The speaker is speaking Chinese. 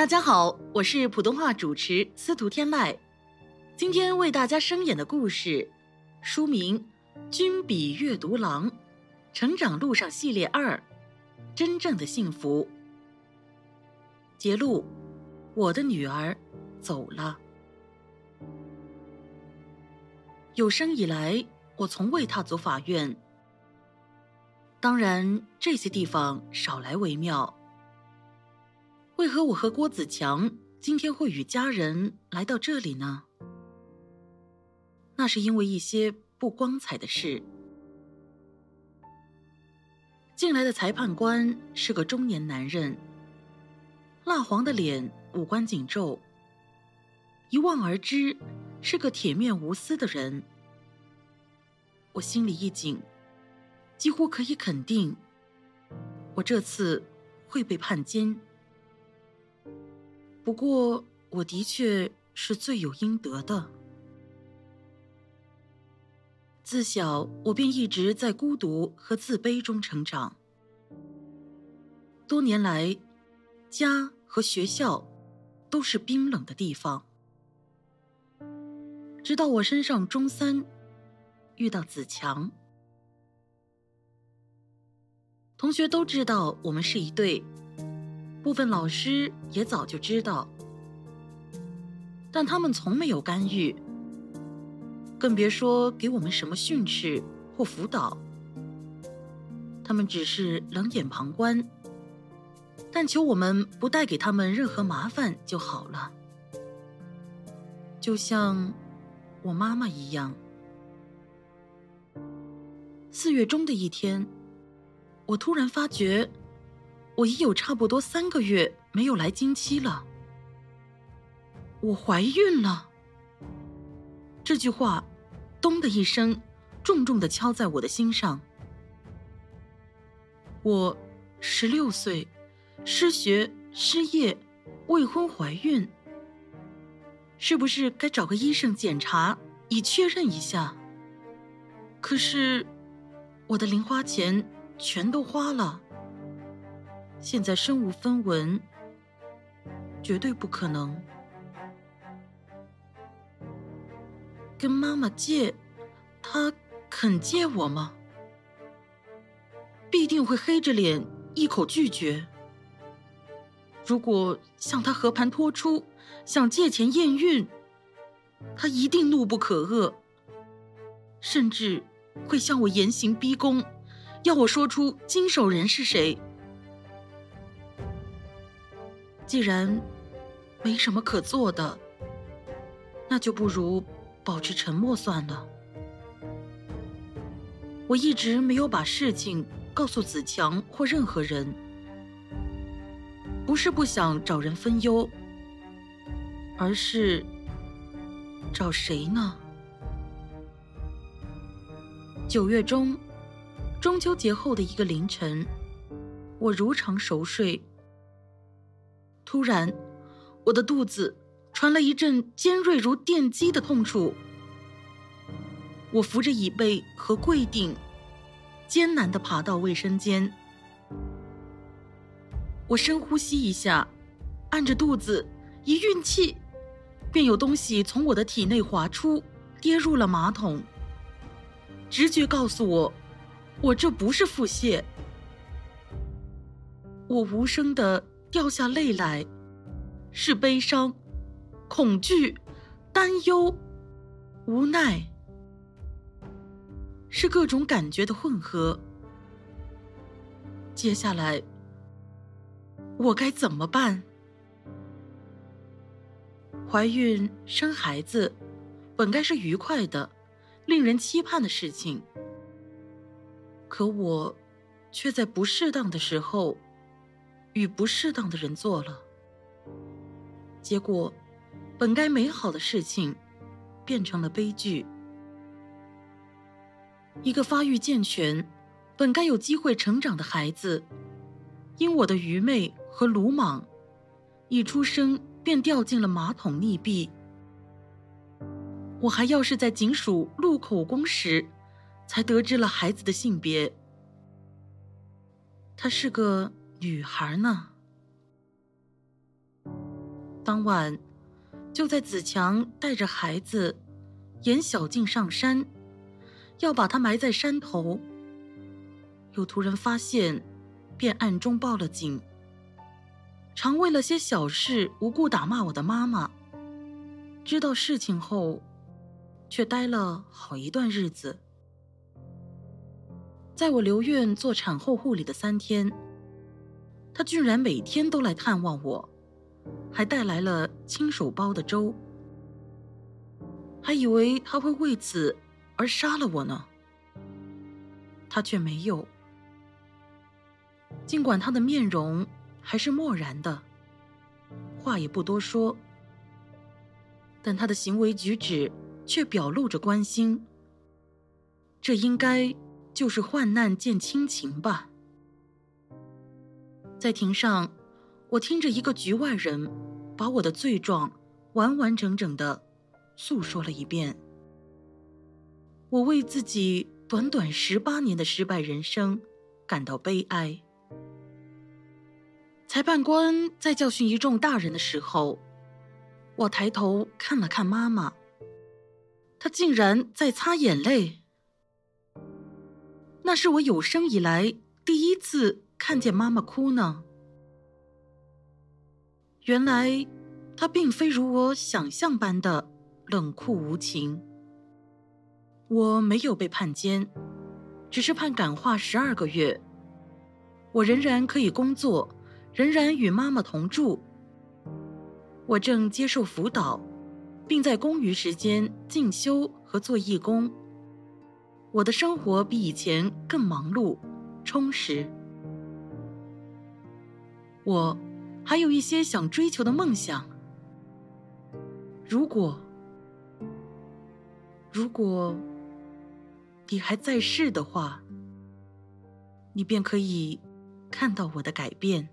大家好，我是普通话主持司徒天籁，今天为大家声演的故事，书名《君比阅读郎》，成长路上系列二，真正的幸福。节录：我的女儿走了。有生以来，我从未踏足法院。当然，这些地方少来为妙。为何我和郭子强今天会与家人来到这里呢？那是因为一些不光彩的事。进来的裁判官是个中年男人，蜡黄的脸，五官紧皱，一望而知是个铁面无私的人。我心里一紧，几乎可以肯定，我这次会被判监。不过，我的确是罪有应得的。自小，我便一直在孤独和自卑中成长。多年来，家和学校都是冰冷的地方。直到我升上中三，遇到子强，同学都知道我们是一对。部分老师也早就知道，但他们从没有干预，更别说给我们什么训斥或辅导。他们只是冷眼旁观，但求我们不带给他们任何麻烦就好了。就像我妈妈一样。四月中的一天，我突然发觉。我已有差不多三个月没有来经期了，我怀孕了。这句话，咚的一声，重重的敲在我的心上。我十六岁，失学、失业、未婚怀孕，是不是该找个医生检查，以确认一下？可是，我的零花钱全都花了。现在身无分文，绝对不可能。跟妈妈借，她肯借我吗？必定会黑着脸一口拒绝。如果向他和盘托出，想借钱验孕，他一定怒不可遏，甚至会向我严刑逼供，要我说出经手人是谁。既然没什么可做的，那就不如保持沉默算了。我一直没有把事情告诉子强或任何人，不是不想找人分忧，而是找谁呢？九月中，中秋节后的一个凌晨，我如常熟睡。突然，我的肚子传来一阵尖锐如电击的痛楚。我扶着椅背和柜顶，艰难地爬到卫生间。我深呼吸一下，按着肚子，一运气，便有东西从我的体内滑出，跌入了马桶。直觉告诉我，我这不是腹泻。我无声的。掉下泪来，是悲伤、恐惧、担忧、无奈，是各种感觉的混合。接下来，我该怎么办？怀孕生孩子，本该是愉快的、令人期盼的事情，可我却在不适当的时候。与不适当的人做了，结果，本该美好的事情，变成了悲剧。一个发育健全、本该有机会成长的孩子，因我的愚昧和鲁莽，一出生便掉进了马桶溺毙。我还要是在警署录口供时，才得知了孩子的性别，他是个。女孩呢？当晚，就在子强带着孩子沿小径上山，要把他埋在山头，又突然发现，便暗中报了警。常为了些小事无故打骂我的妈妈，知道事情后，却呆了好一段日子。在我留院做产后护理的三天，他居然每天都来探望我，还带来了亲手煲的粥，还以为他会为此而杀了我呢。他却没有，尽管他的面容还是漠然的，话也不多说，但他的行为举止却表露着关心。这应该。就是患难见亲情吧。在庭上，我听着一个局外人把我的罪状完完整整的诉说了一遍。我为自己短短十八年的失败人生感到悲哀。裁判官在教训一众大人的时候，我抬头看了看妈妈，她竟然在擦眼泪。那是我有生以来第一次看见妈妈哭呢。原来，她并非如我想象般的冷酷无情。我没有被判监，只是判感化十二个月。我仍然可以工作，仍然与妈妈同住。我正接受辅导，并在公余时间进修和做义工。我的生活比以前更忙碌、充实。我还有一些想追求的梦想。如果，如果你还在世的话，你便可以看到我的改变。